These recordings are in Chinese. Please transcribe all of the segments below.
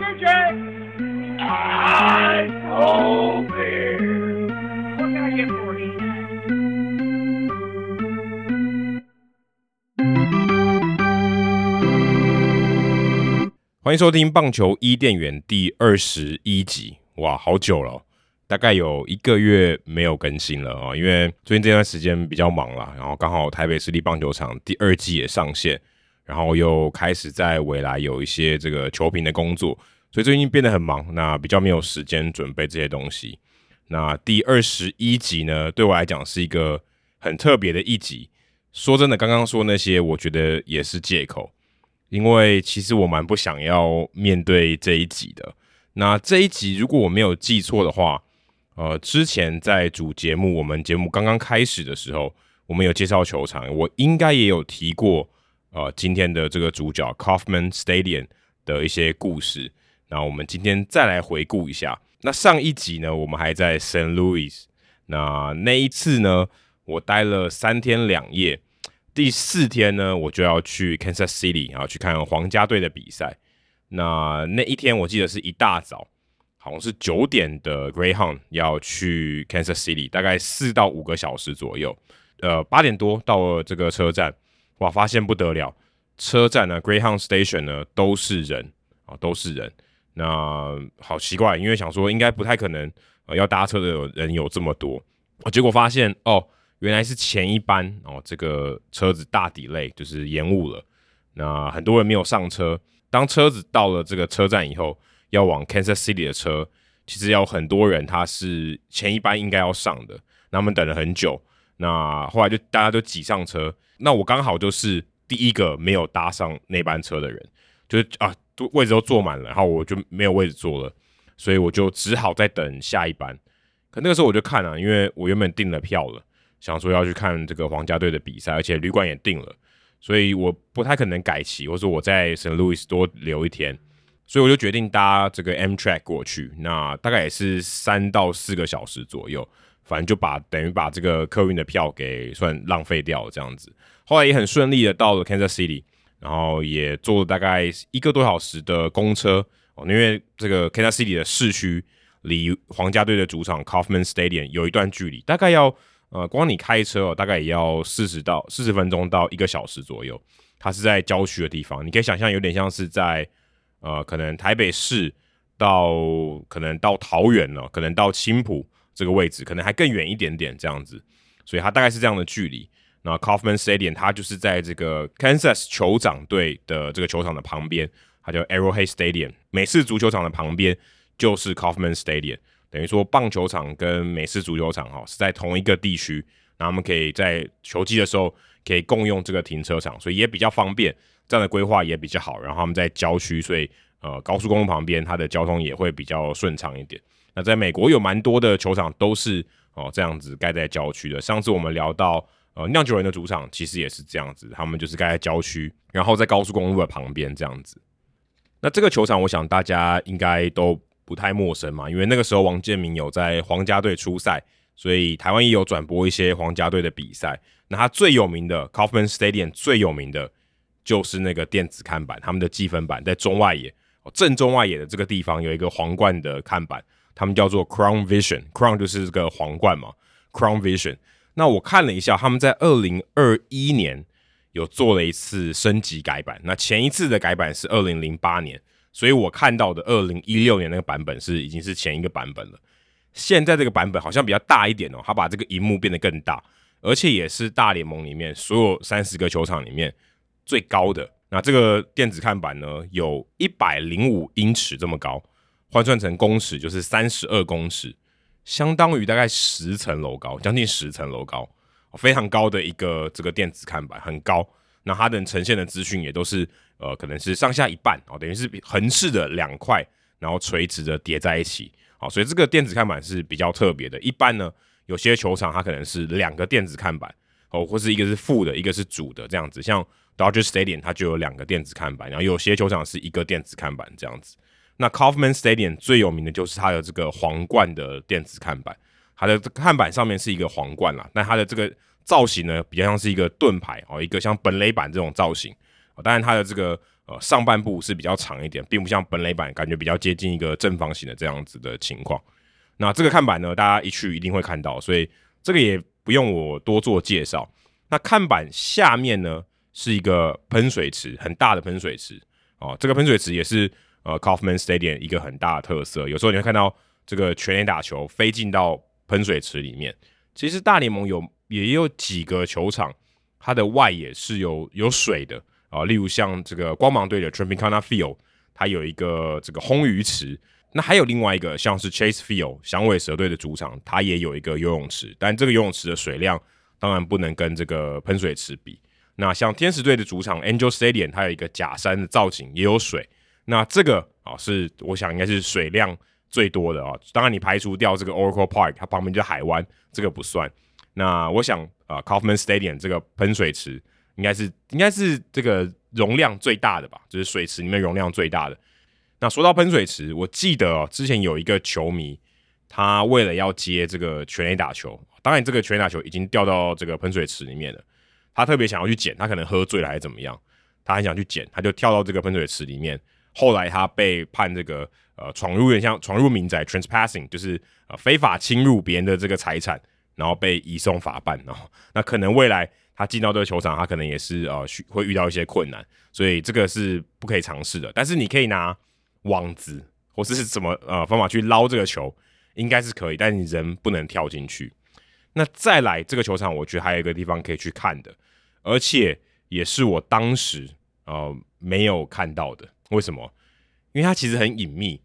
DJ. 欢迎收听棒球伊甸园第二十一集。哇，好久了，大概有一个月没有更新了啊，因为最近这段时间比较忙啦，然后刚好台北市立棒球场第二季也上线，然后又开始在未来有一些这个球评的工作，所以最近变得很忙，那比较没有时间准备这些东西。那第二十一集呢，对我来讲是一个很特别的一集。说真的，刚刚说那些，我觉得也是借口。因为其实我蛮不想要面对这一集的。那这一集如果我没有记错的话，呃，之前在主节目，我们节目刚刚开始的时候，我们有介绍球场，我应该也有提过，呃，今天的这个主角 Kaufman Stadium 的一些故事。那我们今天再来回顾一下。那上一集呢，我们还在 St. Louis，那那一次呢，我待了三天两夜。第四天呢，我就要去 Kansas City，然后去看皇家队的比赛。那那一天我记得是一大早，好像是九点的 Greyhound 要去 Kansas City，大概四到五个小时左右。呃，八点多到了这个车站，哇，发现不得了，车站呢 Greyhound Station 呢都是人啊，都是人。那好奇怪，因为想说应该不太可能，呃，要搭车的人有这么多，结果发现哦。原来是前一班哦，这个车子大 delay 就是延误了，那很多人没有上车。当车子到了这个车站以后，要往 Kansas City 的车，其实要很多人，他是前一班应该要上的，那他们等了很久，那后来就大家都挤上车，那我刚好就是第一个没有搭上那班车的人，就是啊，位置都坐满了，然后我就没有位置坐了，所以我就只好再等下一班。可那个时候我就看了，因为我原本订了票了。想说要去看这个皇家队的比赛，而且旅馆也订了，所以我不太可能改期，或者说我在圣路易斯多留一天，所以我就决定搭这个 M Track 过去，那大概也是三到四个小时左右，反正就把等于把这个客运的票给算浪费掉了这样子。后来也很顺利的到了 Kansas City，然后也坐了大概一个多小时的公车哦，因为这个 Kansas City 的市区离皇家队的主场 Kauffman Stadium 有一段距离，大概要。呃，光你开车哦，大概也要四十到四十分钟到一个小时左右。它是在郊区的地方，你可以想象有点像是在呃，可能台北市到可能到桃园哦，可能到青埔这个位置，可能还更远一点点这样子。所以它大概是这样的距离。那 Kauffman Stadium 它就是在这个 Kansas 酋长队的这个球场的旁边，它叫 Arrowhead Stadium，美式足球场的旁边就是 Kauffman Stadium。等于说，棒球场跟美式足球场哈是在同一个地区，那我们可以在球季的时候可以共用这个停车场，所以也比较方便，这样的规划也比较好。然后他们在郊区，所以呃高速公路旁边，它的交通也会比较顺畅一点。那在美国有蛮多的球场都是哦、这样子盖在郊区的。上次我们聊到呃酿酒人的主场，其实也是这样子，他们就是盖在郊区，然后在高速公路的旁边这样子。那这个球场，我想大家应该都。不太陌生嘛，因为那个时候王建民有在皇家队出赛，所以台湾也有转播一些皇家队的比赛。那他最有名的 Kauffman Stadium 最有名的就是那个电子看板，他们的积分板在中外野，正中外野的这个地方有一个皇冠的看板，他们叫做 Crown Vision，Crown 就是这个皇冠嘛，Crown Vision。那我看了一下，他们在二零二一年有做了一次升级改版，那前一次的改版是二零零八年。所以我看到的二零一六年那个版本是已经是前一个版本了，现在这个版本好像比较大一点哦，它把这个荧幕变得更大，而且也是大联盟里面所有三十个球场里面最高的。那这个电子看板呢，有一百零五英尺这么高，换算成公尺就是三十二公尺，相当于大概十层楼高，将近十层楼高，非常高的一个这个电子看板，很高。那它能呈现的资讯也都是。呃，可能是上下一半哦，等于是横式的两块，然后垂直的叠在一起，好，所以这个电子看板是比较特别的。一般呢，有些球场它可能是两个电子看板，哦，或是一个是负的，一个是主的这样子。像 Dodger Stadium 它就有两个电子看板，然后有些球场是一个电子看板这样子。那 Kaufman Stadium 最有名的就是它的这个皇冠的电子看板，它的看板上面是一个皇冠啦，那它的这个造型呢，比较像是一个盾牌哦，一个像本垒板这种造型。当然它的这个呃上半部是比较长一点，并不像本垒板感觉比较接近一个正方形的这样子的情况。那这个看板呢，大家一去一定会看到，所以这个也不用我多做介绍。那看板下面呢是一个喷水池，很大的喷水池哦。这个喷水池也是呃 Kauffman Stadium 一个很大的特色。有时候你会看到这个全垒打球飞进到喷水池里面。其实大联盟有也有几个球场，它的外野是有有水的啊，例如像这个光芒队的 Tropicana Field，它有一个这个红鱼池。那还有另外一个像是 Chase Field 响尾蛇队的主场，它也有一个游泳池，但这个游泳池的水量当然不能跟这个喷水池比。那像天使队的主场 Angel Stadium，它有一个假山的造景，也有水。那这个啊，是我想应该是水量最多的啊。当然你排除掉这个 Oracle Park，它旁边就是海湾，这个不算。那我想啊，Kauffman Stadium 这个喷水池应该是应该是这个容量最大的吧，就是水池里面容量最大的。那说到喷水池，我记得哦，之前有一个球迷，他为了要接这个全垒打球，当然这个全垒打球已经掉到这个喷水池里面了，他特别想要去捡，他可能喝醉了还是怎么样，他很想去捡，他就跳到这个喷水池里面。后来他被判这个呃闯入有点像闯入民宅 （trespassing），就是呃非法侵入别人的这个财产，然后被移送法办。哦那可能未来他进到这个球场，他可能也是呃会遇到一些困难，所以这个是不可以尝试的。但是你可以拿。网子或是什么呃方法去捞这个球，应该是可以，但你人不能跳进去。那再来这个球场，我觉得还有一个地方可以去看的，而且也是我当时呃没有看到的。为什么？因为它其实很隐秘，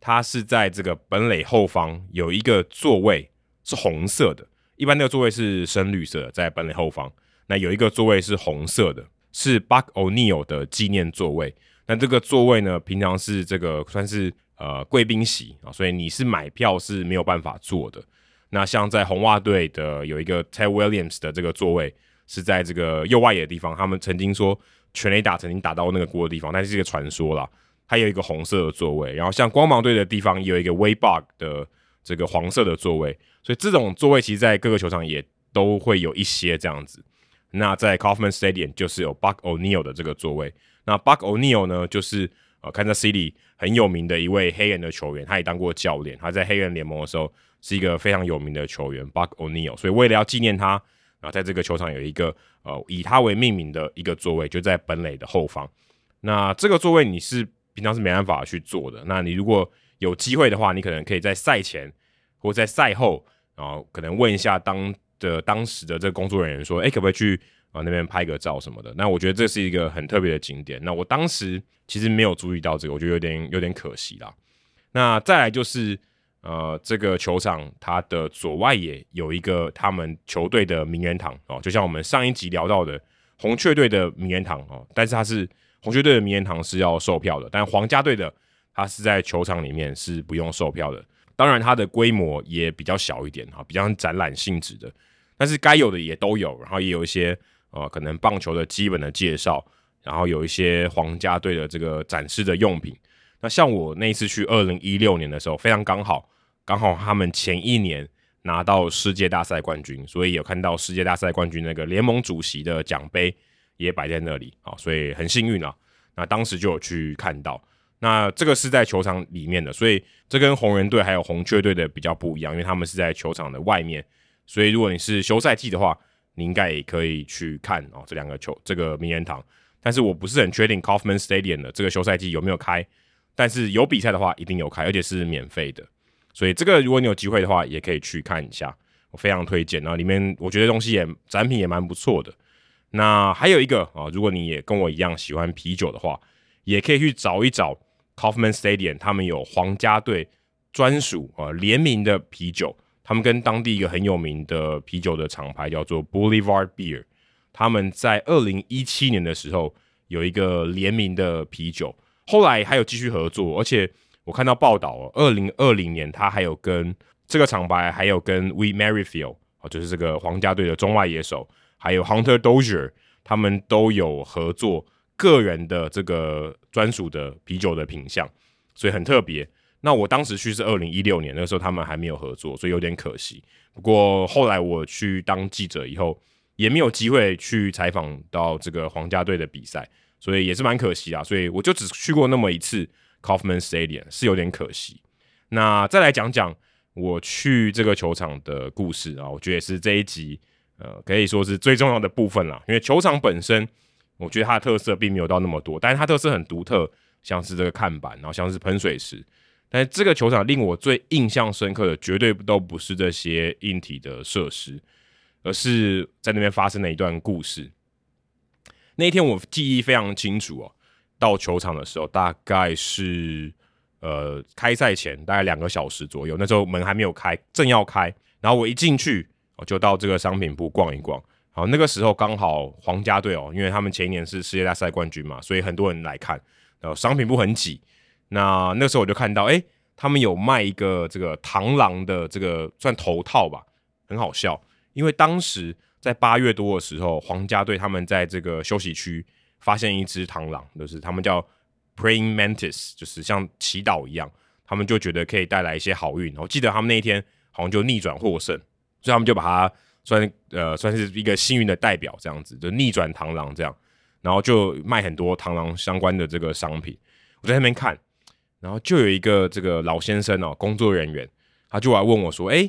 它是在这个本垒后方有一个座位是红色的，一般那个座位是深绿色，在本垒后方。那有一个座位是红色的，是 Buck O'Neill 的纪念座位。那这个座位呢，平常是这个算是呃贵宾席啊，所以你是买票是没有办法坐的。那像在红袜队的有一个 Ted Williams 的这个座位是在这个右外野的地方，他们曾经说全垒打曾经打到那个锅的地方，但是是一个传说啦，还有一个红色的座位。然后像光芒队的地方也有一个 Wade Boggs 的这个黄色的座位，所以这种座位其实在各个球场也都会有一些这样子。那在 Kauffman Stadium 就是有 Buck O'Neil 的这个座位。那 Buck O'Neil 呢，就是呃，Kansas City 很有名的一位黑人的球员，他也当过教练。他在黑人联盟的时候是一个非常有名的球员，Buck O'Neil。所以为了要纪念他，然后在这个球场有一个呃以他为命名的一个座位，就在本垒的后方。那这个座位你是平常是没办法去坐的。那你如果有机会的话，你可能可以在赛前或在赛后，然后可能问一下当的当时的这个工作人员说，哎，可不可以去？啊，那边拍个照什么的，那我觉得这是一个很特别的景点。那我当时其实没有注意到这个，我觉得有点有点可惜啦。那再来就是，呃，这个球场它的左外野有一个他们球队的名人堂哦，就像我们上一集聊到的红雀队的名人堂哦，但是它是红雀队的名人堂是要售票的，但皇家队的它是在球场里面是不用售票的。当然，它的规模也比较小一点哈，比较展览性质的，但是该有的也都有，然后也有一些。呃，可能棒球的基本的介绍，然后有一些皇家队的这个展示的用品。那像我那一次去二零一六年的时候，非常刚好，刚好他们前一年拿到世界大赛冠军，所以有看到世界大赛冠军那个联盟主席的奖杯也摆在那里啊，所以很幸运了。那当时就有去看到，那这个是在球场里面的，所以这跟红人队还有红雀队的比较不一样，因为他们是在球场的外面，所以如果你是休赛季的话。你应该也可以去看哦，这两个球这个名人堂，但是我不是很确定 Kauffman Stadium 的这个休赛季有没有开，但是有比赛的话一定有开，而且是免费的，所以这个如果你有机会的话，也可以去看一下，我非常推荐。然后里面我觉得东西也展品也蛮不错的。那还有一个啊，如果你也跟我一样喜欢啤酒的话，也可以去找一找 Kauffman Stadium，他们有皇家队专属啊联名的啤酒。他们跟当地一个很有名的啤酒的厂牌叫做 Boulevard Beer，他们在二零一七年的时候有一个联名的啤酒，后来还有继续合作，而且我看到报道，二零二零年他还有跟这个厂牌，还有跟 We Merrifield，就是这个皇家队的中外野手，还有 Hunter Dozier，他们都有合作个人的这个专属的啤酒的品相，所以很特别。那我当时去是二零一六年，那个时候他们还没有合作，所以有点可惜。不过后来我去当记者以后，也没有机会去采访到这个皇家队的比赛，所以也是蛮可惜啊。所以我就只去过那么一次 Kauffman Stadium，是有点可惜。那再来讲讲我去这个球场的故事啊，我觉得是这一集呃可以说是最重要的部分啦。因为球场本身，我觉得它的特色并没有到那么多，但是它特色很独特，像是这个看板，然后像是喷水池。但是这个球场令我最印象深刻的，绝对都不是这些硬体的设施，而是在那边发生的一段故事。那一天我记忆非常清楚哦，到球场的时候大概是呃开赛前大概两个小时左右，那时候门还没有开，正要开，然后我一进去我就到这个商品部逛一逛。好，那个时候刚好皇家队哦，因为他们前一年是世界大赛冠军嘛，所以很多人来看，然后商品部很挤。那那时候我就看到，哎、他们有卖一个这个螳螂的这个算头套吧，很好笑。因为当时在八月多的时候，皇家队他们在这个休息区发现一只螳螂，就是他们叫 praying mantis，就是像祈祷一样，他们就觉得可以带来一些好运。我记得他们那一天好像就逆转获胜，所以他们就把它算呃算是一个幸运的代表，这样子就逆转螳螂这样，然后就卖很多螳螂相关的这个商品。我在那边看。然后就有一个这个老先生哦，工作人员，他就来问我说：“哎，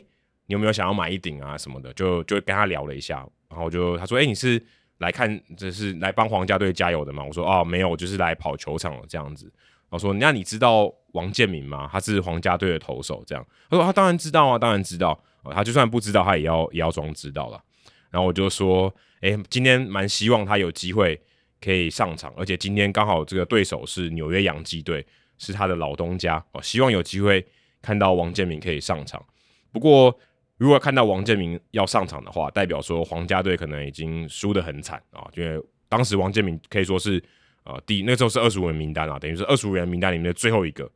你有没有想要买一顶啊什么的？”就就跟他聊了一下，然后就他说：“哎，你是来看，这是来帮皇家队加油的嘛？”我说：“哦，没有，我就是来跑球场这样子。”我说：“那你知道王建民吗？他是皇家队的投手。”这样他说：“他当然知道啊，当然知道。他就算不知道，他也要也要装知道了。”然后我就说：“哎，今天蛮希望他有机会可以上场，而且今天刚好这个对手是纽约洋基队。”是他的老东家哦，希望有机会看到王建民可以上场。不过，如果看到王建民要上场的话，代表说皇家队可能已经输得很惨啊，因为当时王建民可以说是呃第那时候是二十五人名单啊，等于是二十五人名单里面的最后一个。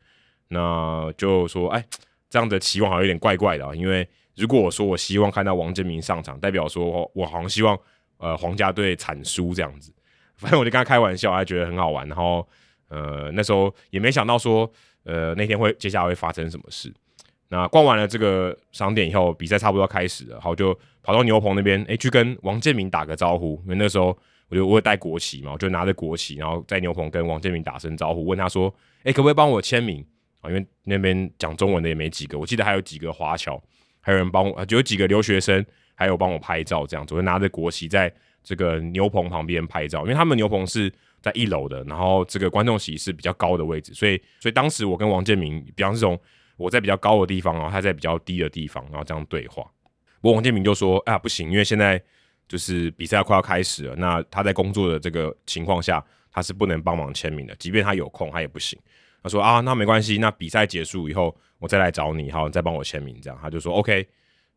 那就说，哎，这样的期望好像有点怪怪的啊，因为如果我说我希望看到王建民上场，代表说我我好像希望呃皇家队惨输这样子。反正我就跟他开玩笑，还觉得很好玩，然后。呃，那时候也没想到说，呃，那天会接下来会发生什么事。那逛完了这个商店以后，比赛差不多要开始了，好就跑到牛棚那边，哎，去跟王建民打个招呼。因为那时候我就我有带国旗嘛，我就拿着国旗，然后在牛棚跟王建民打声招呼，问他说，哎，可不可以帮我签名啊？因为那边讲中文的也没几个，我记得还有几个华侨，还有人帮我，就有几个留学生，还有帮我拍照这样子，我就拿着国旗在这个牛棚旁边拍照，因为他们牛棚是。在一楼的，然后这个观众席是比较高的位置，所以所以当时我跟王建民，比方这种我在比较高的地方，然后他在比较低的地方，然后这样对话。不过王建民就说：“啊，不行，因为现在就是比赛快要开始了，那他在工作的这个情况下，他是不能帮忙签名的，即便他有空，他也不行。”他说：“啊，那没关系，那比赛结束以后，我再来找你，好，你再帮我签名。”这样他就说：“OK，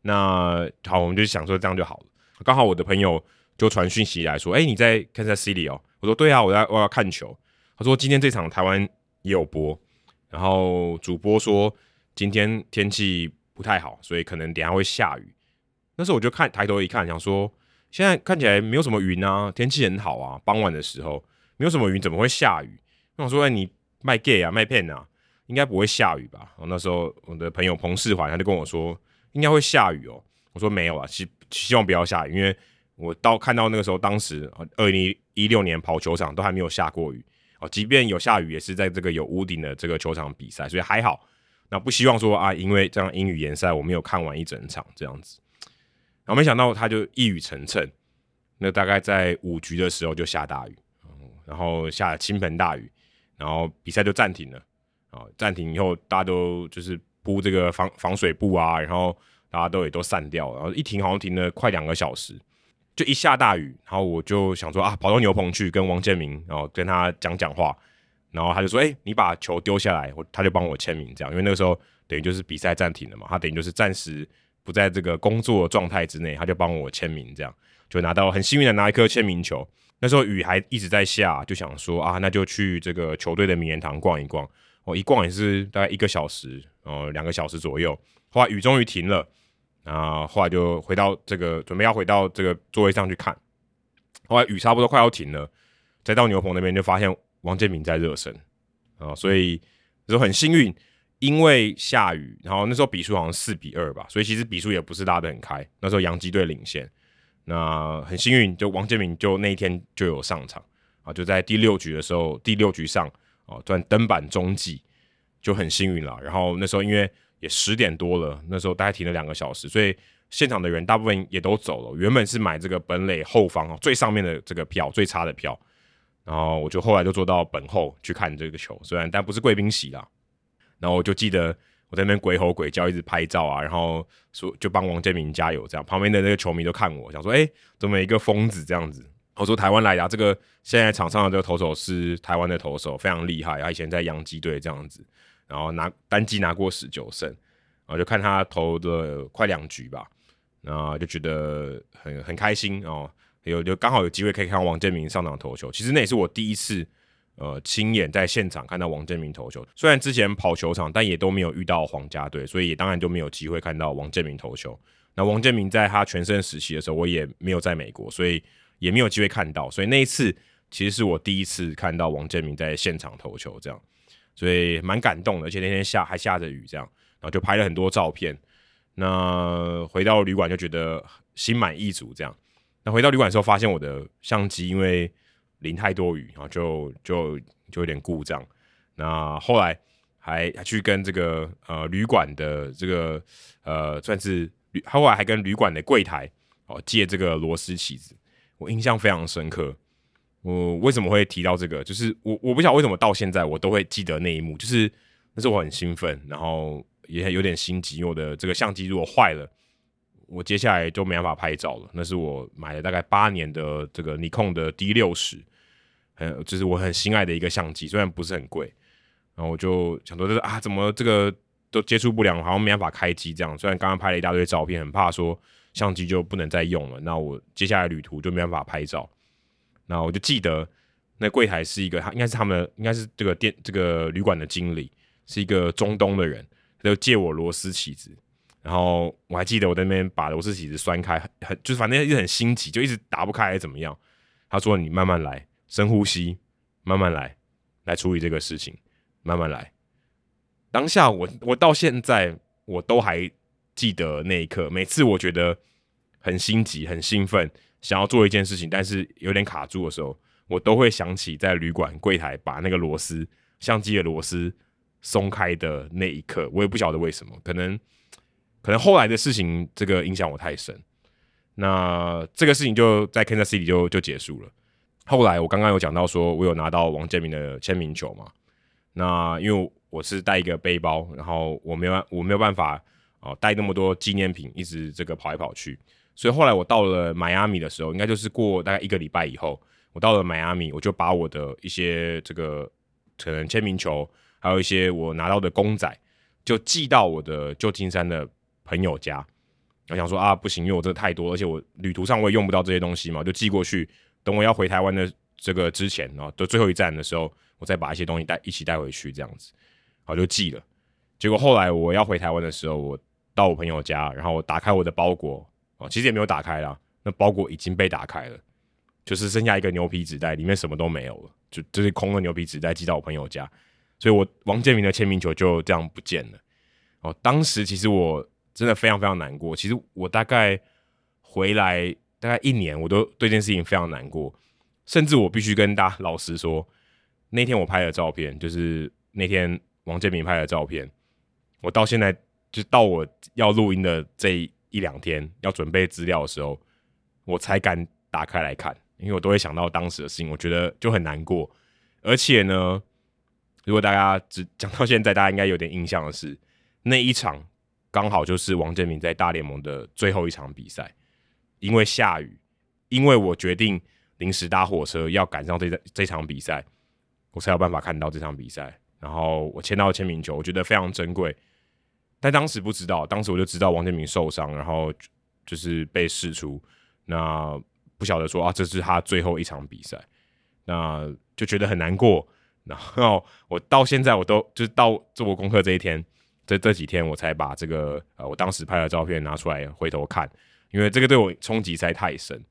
那好，我们就想说这样就好了。”刚好我的朋友就传讯息来说：“哎，你在 Kansas City 哦。”我说对啊，我在我要看球。他说今天这场台湾也有播，然后主播说今天天气不太好，所以可能等下会下雨。那时候我就看抬头一看，想说现在看起来没有什么云啊，天气很好啊。傍晚的时候没有什么云，怎么会下雨？那我说哎，你卖 gay 啊，卖骗啊，应该不会下雨吧？那时候我的朋友彭世环他就跟我说应该会下雨哦。我说没有啊，希希望不要下雨，因为。我到看到那个时候，当时二零一六年跑球场都还没有下过雨哦，即便有下雨，也是在这个有屋顶的这个球场比赛，所以还好。那不希望说啊，因为这样英语联赛，我没有看完一整场这样子。然后没想到他就一语成谶，那大概在五局的时候就下大雨，然后下了倾盆大雨，然后比赛就暂停了啊。暂停以后，大家都就是铺这个防防水布啊，然后大家都也都散掉，然后一停好像停了快两个小时。就一下大雨，然后我就想说啊，跑到牛棚去跟王建民，然后跟他讲讲话，然后他就说，哎、你把球丢下来，我他就帮我签名，这样，因为那个时候等于就是比赛暂停了嘛，他等于就是暂时不在这个工作状态之内，他就帮我签名，这样就拿到很幸运的拿一颗签名球。那时候雨还一直在下，就想说啊，那就去这个球队的名人堂逛一逛。我一逛也是大概一个小时，呃，两个小时左右，后来雨终于停了。啊，后来就回到这个，准备要回到这个座位上去看。后来雨差不多快要停了，再到牛棚那边就发现王建民在热身啊，所以就很幸运，因为下雨，然后那时候比数好像四比二吧，所以其实比数也不是拉得很开。那时候洋基队领先，那很幸运，就王建民就那一天就有上场啊，就在第六局的时候，第六局上哦，转登板中继就很幸运了。然后那时候因为也十点多了，那时候大概停了两个小时，所以现场的人大部分也都走了。原本是买这个本垒后方最上面的这个票，最差的票。然后我就后来就坐到本后去看这个球，虽然但不是贵宾席啦。然后我就记得我在那边鬼吼鬼叫，一直拍照啊，然后说就帮王建民加油这样。旁边的那个球迷都看我，想说：哎，怎么一个疯子这样子？我说台湾来的、这个现在场上的这个投手是台湾的投手，非常厉害。他以前在洋基队这样子，然后拿单季拿过十九胜，然后就看他投的快两局吧，然后就觉得很很开心哦。有就刚好有机会可以看王建民上场投球，其实那也是我第一次呃亲眼在现场看到王建民投球。虽然之前跑球场，但也都没有遇到皇家队，所以也当然就没有机会看到王建民投球。那王建民在他全盛时期的时候，我也没有在美国，所以也没有机会看到。所以那一次其实是我第一次看到王建民在现场投球，这样，所以蛮感动的。而且那天下还下着雨，这样，然后就拍了很多照片。那回到旅馆就觉得心满意足，这样。那回到旅馆的时候，发现我的相机因为淋太多雨，然后就就就有点故障。那后来还还去跟这个呃旅馆的这个呃算是旅，后来还跟旅馆的柜台哦借这个螺丝起子，我印象非常深刻。我为什么会提到这个？就是我我不晓得为什么到现在我都会记得那一幕，就是那时候我很兴奋，然后也有点心急，我的这个相机如果坏了。我接下来就没办法拍照了。那是我买了大概八年的这个尼康的 D 六十，很就是我很心爱的一个相机，虽然不是很贵。然后我就想说，这个啊，怎么这个都接触不良，好像没办法开机这样。虽然刚刚拍了一大堆照片，很怕说相机就不能再用了。那我接下来旅途就没办法拍照。那我就记得那柜台是一个，他应该是他们，应该是这个店这个旅馆的经理，是一个中东的人，他就借我螺丝起子。然后我还记得我在那边把螺丝起子栓开，很就是反正一直很心急，就一直打不开怎么样。他说：“你慢慢来，深呼吸，慢慢来，来处理这个事情，慢慢来。”当下我我到现在我都还记得那一刻。每次我觉得很心急、很兴奋，想要做一件事情，但是有点卡住的时候，我都会想起在旅馆柜台把那个螺丝相机的螺丝松开的那一刻。我也不晓得为什么，可能。可能后来的事情，这个影响我太深。那这个事情就在 Kansas City 就就结束了。后来我刚刚有讲到说，我有拿到王建民的签名球嘛？那因为我是带一个背包，然后我没有我没有办法哦带那么多纪念品，一直这个跑来跑去。所以后来我到了迈阿密的时候，应该就是过大概一个礼拜以后，我到了迈阿密，我就把我的一些这个可能签名球，还有一些我拿到的公仔，就寄到我的旧金山的。朋友家，我想说啊，不行，因为我这个太多，而且我旅途上我也用不到这些东西嘛，就寄过去。等我要回台湾的这个之前，然后的最后一站的时候，我再把一些东西带一起带回去，这样子，好就寄了。结果后来我要回台湾的时候，我到我朋友家，然后我打开我的包裹，哦，其实也没有打开啦，那包裹已经被打开了，就是剩下一个牛皮纸袋，里面什么都没有了，就就是空的牛皮纸袋寄到我朋友家，所以我王建民的签名球就这样不见了。哦，当时其实我。真的非常非常难过。其实我大概回来大概一年，我都对这件事情非常难过。甚至我必须跟大家老实说，那天我拍的照片，就是那天王建民拍的照片，我到现在就到我要录音的这一两天，要准备资料的时候，我才敢打开来看，因为我都会想到当时的事情，我觉得就很难过。而且呢，如果大家只讲到现在，大家应该有点印象的是那一场。刚好就是王建民在大联盟的最后一场比赛，因为下雨，因为我决定临时搭火车要赶上这这场比赛，我才有办法看到这场比赛。然后我签到签名球，我觉得非常珍贵。但当时不知道，当时我就知道王建民受伤，然后就是被释出，那不晓得说啊，这是他最后一场比赛，那就觉得很难过。然后我到现在我都就是到做过功课这一天。这这几天我才把这个呃，我当时拍的照片拿出来回头看，因为这个对我冲击实在太深。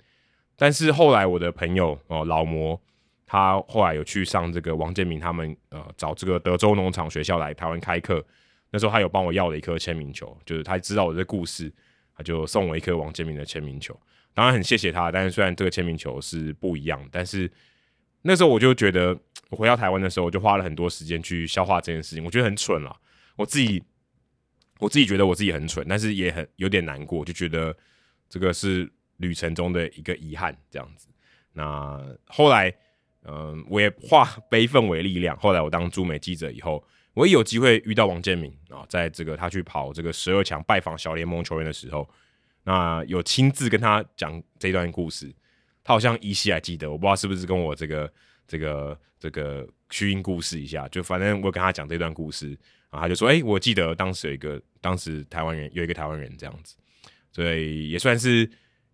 但是后来我的朋友哦、老魔，他后来有去上这个王建民他们呃找这个德州农场学校来台湾开课，那时候他有帮我要了一颗签名球，就是他知道我的故事，他就送我一颗王建民的签名球。当然很谢谢他，但是虽然这个签名球是不一样，但是那时候我就觉得，我回到台湾的时候，我就花了很多时间去消化这件事情，我觉得很蠢了。我自己，我自己觉得我自己很蠢，但是也很有点难过，就觉得这个是旅程中的一个遗憾，这样子。那后来，嗯、我也化 悲愤为力量。后来我当驻美记者以后，我也有机会遇到王建民啊，在这个他去跑这个十二强拜访小联盟球员的时候，那有亲自跟他讲这段故事。他好像依稀还记得，我不知道是不是跟我这个这个这个虚应故事一下，就反正我跟他讲这段故事，然后他就说：“哎、我记得当时有一个，当时台湾人有一个台湾人这样子，所以也算是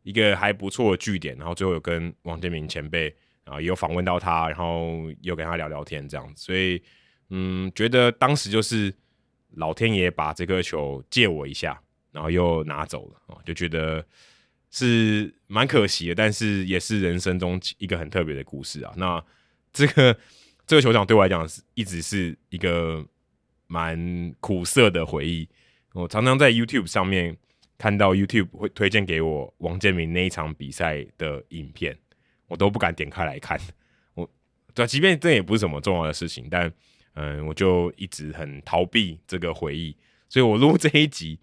一个还不错的据点。然后最后有跟王建民前辈啊，也有访问到他，然后又跟他聊聊天这样子，所以嗯，觉得当时就是老天爷把这颗球借我一下，然后又拿走了啊，就觉得。”是蛮可惜的，但是也是人生中一个很特别的故事啊。那这个这个球场对我来讲是一直是一个蛮苦涩的回忆。我常常在 YouTube 上面看到 YouTube 会推荐给我王建民那一场比赛的影片，我都不敢点开来看。我对，即便这也不是什么重要的事情，但嗯，我就一直很逃避这个回忆。所以我录这一集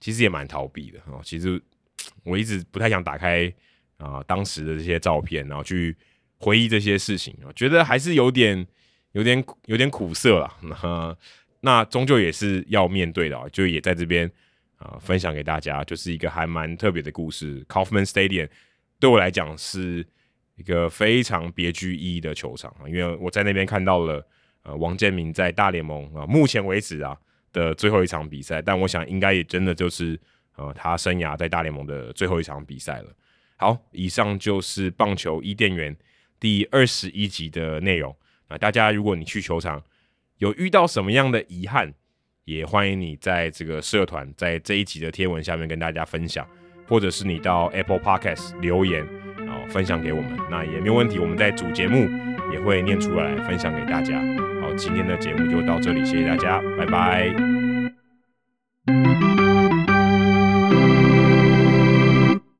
其实也蛮逃避的哦。其实。我一直不太想打开啊、当时的这些照片，然后去回忆这些事情，我觉得还是有点、有点、有点苦涩了。那 那终究也是要面对的，就也在这边啊、分享给大家，就是一个还蛮特别的故事。Kauffman Stadium 对我来讲是一个非常别具意义的球场，因为我在那边看到了呃王建民在大联盟啊、目前为止啊的最后一场比赛，但我想应该也真的就是。呃，他生涯在大联盟的最后一场比赛了。好，以上就是棒球伊甸园第二十一集的内容。那大家，如果你去球场有遇到什么样的遗憾，也欢迎你在这个社团在这一集的贴文下面跟大家分享，或者是你到 Apple Podcast 留言，然后分享给我们，那也没有问题。我们在主节目也会念出来分享给大家。好，今天的节目就到这里，谢谢大家，拜拜。